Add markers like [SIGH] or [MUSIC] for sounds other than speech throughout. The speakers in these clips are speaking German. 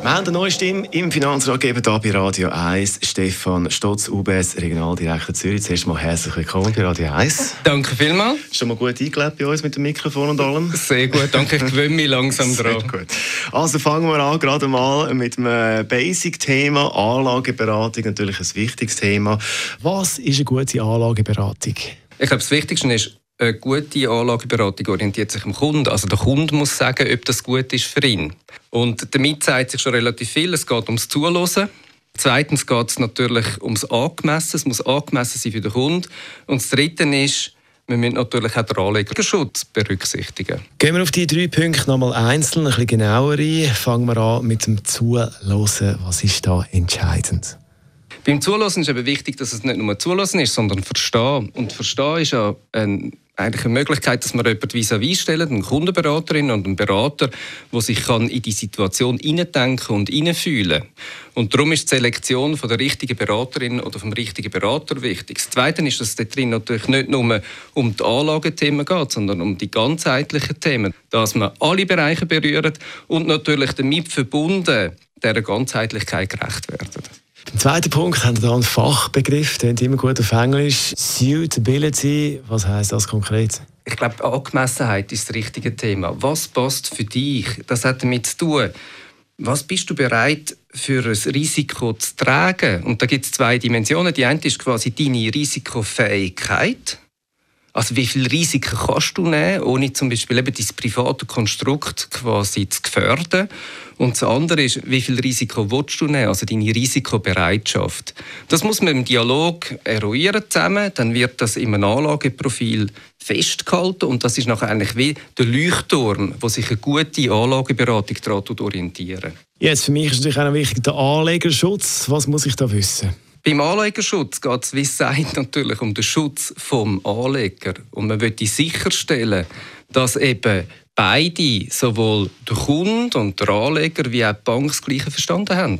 Wir haben eine neue Stimme im Finanzratgeber hier bei Radio 1. Stefan Stotz, UBS, Regionaldirektor Zürich. Zuerst mal herzlich willkommen bei Radio 1. Danke vielmals. Schon mal gut eingelebt bei uns mit dem Mikrofon und allem? Sehr gut, danke. Ich gewöhne mich langsam [LAUGHS] dran. Sehr gut. Also fangen wir an, gerade mal mit einem Basic-Thema. Anlageberatung, natürlich ein wichtiges Thema. Was ist eine gute Anlageberatung? Ich glaube, das Wichtigste ist, eine gute Anlageberatung orientiert sich am Kunden. Also der Kunde muss sagen, ob das gut ist für ihn. Und damit zeigt sich schon relativ viel. Es geht ums Zuhören. Zweitens geht es natürlich ums Angemessen. Es muss angemessen sein für den Kunden. Und das Dritte ist, wir müssen natürlich auch den Anlegerschutz berücksichtigen. Gehen wir auf die drei Punkte nochmal einzeln, ein bisschen genauer ein. Fangen wir an mit dem Zuhören. Was ist da entscheidend? Beim Zulassen ist eben wichtig, dass es nicht nur Zulassen ist, sondern Verstehen. Und Verstehen ist ja ein eigentlich eine Möglichkeit, dass man jemanden vis-à-vis stellen, eine Kundenberaterin und einen Berater, der sich kann in die Situation hineindenken und hineinfühlen Und darum ist die Selektion von der richtigen Beraterin oder vom richtigen Berater wichtig. Das Zweite ist, dass es dort drin natürlich nicht nur um die Anlagethemen geht, sondern um die ganzheitlichen Themen, dass man alle Bereiche berührt und natürlich damit verbunden dieser Ganzheitlichkeit gerecht werden. Im zweiten Punkt haben wir einen Fachbegriff, der immer gut auf Englisch. Suitability, was heißt das konkret? Ich glaube, Angemessenheit ist das richtige Thema. Was passt für dich? Das hat damit zu tun. Was bist du bereit für ein Risiko zu tragen? Und da gibt es zwei Dimensionen. Die eine ist quasi deine Risikofähigkeit. Also wie viel Risiken kannst du nehmen, ohne zum Beispiel eben dein private Konstrukt quasi zu gefährden? Und das andere ist, wie viel Risiko willst du nehmen, also deine Risikobereitschaft. Das muss man im Dialog eruieren zusammen, dann wird das im Anlageprofil festgehalten und das ist nachher eigentlich wie der Leuchtturm, wo sich eine gute Anlageberatung daran orientieren. Jetzt für mich ist natürlich auch wichtig der Anlegerschutz. Was muss ich da wissen? Beim Anlegerschutz geht es, wie gesagt, natürlich um den Schutz vom Anleger. Und man möchte sicherstellen, dass eben beide, sowohl der Kunde und der Anleger wie auch die Bank, das Gleiche verstanden haben.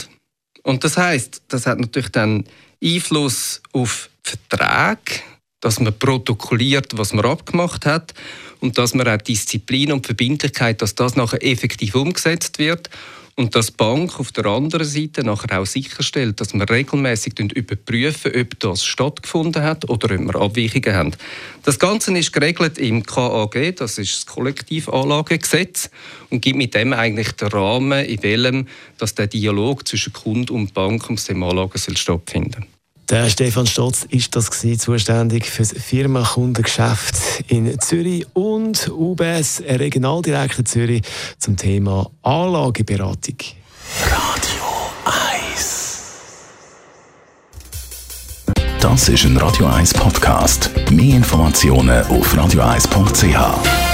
Und das heißt, das hat natürlich dann Einfluss auf Verträge, dass man protokolliert, was man abgemacht hat und dass man auch Disziplin und Verbindlichkeit, dass das nachher effektiv umgesetzt wird und dass die Bank auf der anderen Seite nachher auch sicherstellt, dass wir regelmäßig überprüfen, ob das stattgefunden hat oder ob wir Abweichungen haben. Das Ganze ist geregelt im KAG, das ist das Kollektivanlagegesetz und gibt mit dem eigentlich den Rahmen, in welchem dass der Dialog zwischen Kunde und Bank ums Thema Anlagen stattfinden soll. Der Stefan Stotz ist das zuständig für das Firmenkundengeschäft in Zürich und UBS Regionaldirektor Zürich zum Thema Anlageberatung. Radio 1 Das ist ein Radio 1 Podcast. Mehr Informationen auf radio1.ch.